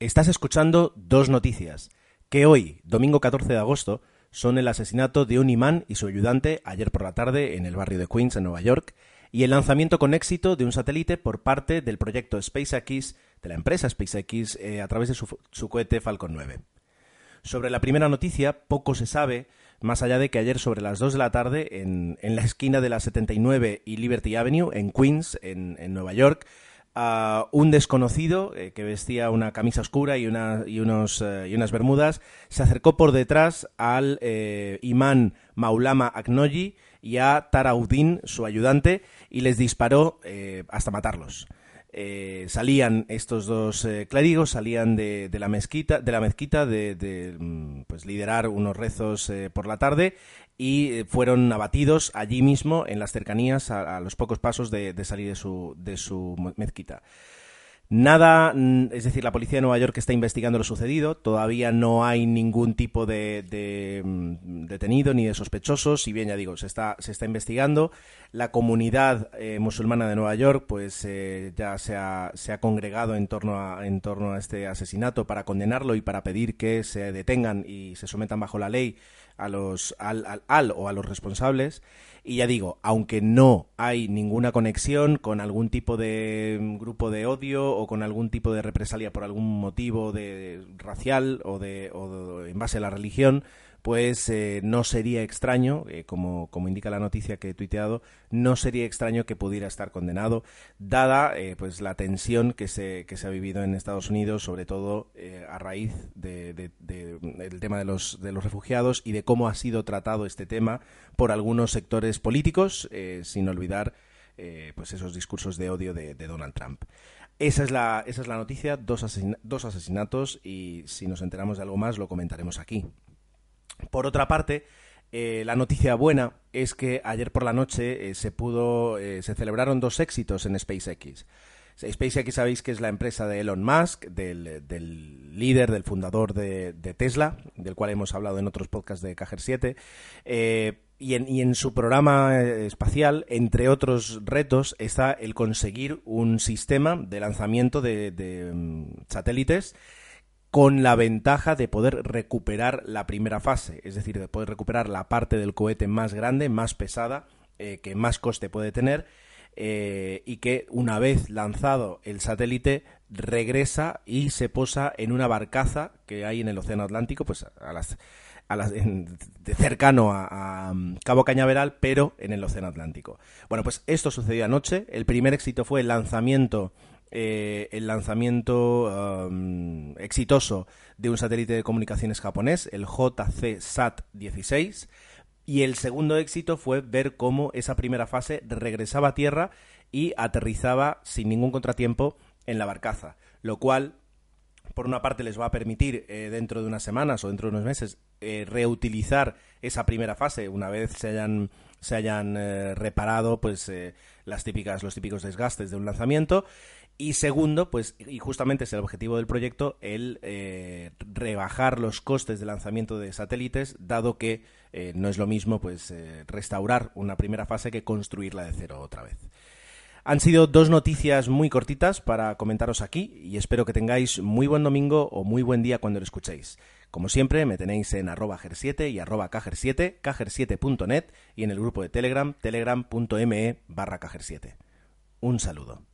Estás escuchando dos noticias, que hoy, domingo 14 de agosto, son el asesinato de un imán y su ayudante ayer por la tarde en el barrio de Queens, en Nueva York, y el lanzamiento con éxito de un satélite por parte del proyecto SpaceX, de la empresa SpaceX, eh, a través de su, cohete Falcon 9. Sobre la primera noticia, poco se sabe, más allá de que ayer sobre las 2 de la tarde, en, en la esquina de la 79 y Liberty Avenue, en Queens, en, en Nueva York, a un desconocido eh, que vestía una camisa oscura y, una, y, unos, eh, y unas bermudas se acercó por detrás al eh, imán Maulama Aknoyi y a Taraudin, su ayudante, y les disparó hasta matarlos. Eh, salían estos dos eh, clérigos, salían de, la mezquita, de la mezquita de, mm, pues liderar unos rezos eh, por la tarde y eh, fueron abatidos allí mismo en las cercanías a, a los pocos pasos de, de salir de su, de su mezquita. Nada, mm, es decir, la policía de Nueva York está investigando lo sucedido, todavía no hay ningún tipo de, de mm, detenido ni de sospechosos, si bien ya digo, se está, se está investigando. La comunidad eh, musulmana de Nueva York pues eh, ya se ha, se ha congregado en torno, a, en torno a este asesinato para condenarlo y para pedir que se detengan y se sometan bajo la ley a los, al, al, al o a los responsables. Y ya digo, aunque no hay ninguna conexión con algún tipo de grupo de odio o con algún tipo de represalia por algún motivo de racial o de, o de en base a la religión, pues no sería extraño, eh, como, como, indica la noticia que he tuiteado, no sería extraño que pudiera estar condenado, dada eh, pues la tensión que se, que se ha vivido en Estados Unidos, sobre todo a raíz de, de, de, del tema de los, de los refugiados y de cómo ha sido tratado este tema por algunos sectores políticos, sin olvidar pues esos discursos de odio de, Donald Trump. Esa es la, esa es la noticia, dos, asesin dos asesinatos y si nos enteramos de algo más lo comentaremos aquí. Por otra parte, eh, la noticia buena es que ayer por la noche eh, se pudo, eh, se celebraron dos éxitos en SpaceX. SpaceX sabéis que es la empresa de Elon Musk, del, líder, del fundador de, Tesla, del cual hemos hablado en otros podcasts de Cajer 7. Eh, y, en, su programa espacial, entre otros retos, está el conseguir un sistema de lanzamiento de, um, satélites con la ventaja de poder recuperar la primera fase, es decir, de poder recuperar la parte del cohete más grande, más pesada, eh, que más coste puede tener, eh, y que una vez lanzado el satélite regresa y se posa en una barcaza que hay en el Océano Atlántico, pues a las, a las de cercano a, a, Cabo Cañaveral, pero en el Océano Atlántico. Bueno, pues esto sucedió anoche. El primer éxito fue el lanzamiento eh, el lanzamiento um, exitoso de un satélite de comunicaciones japonés, el JC-SAT-16, y el segundo éxito fue ver cómo esa primera fase regresaba a tierra y aterrizaba sin ningún contratiempo en la barcaza, lo cual por una parte les va a permitir eh, dentro de unas semanas o dentro de unos meses eh, reutilizar esa primera fase. Una vez se hayan se hayan reparado pues las típicas los típicos desgastes de un lanzamiento y segundo, pues, y justamente es el objetivo del proyecto, el eh, rebajar los costes de lanzamiento de satélites, dado que eh, no es lo mismo, pues, eh, restaurar una primera fase que construirla de cero otra vez. Han sido dos noticias muy cortitas para comentaros aquí y espero que tengáis muy buen domingo o muy buen día cuando lo escuchéis. Como siempre, me tenéis en arroba ger7 y arroba cajer7, cajer7.net y en el grupo de Telegram, telegram.me barra cajer7. Un saludo.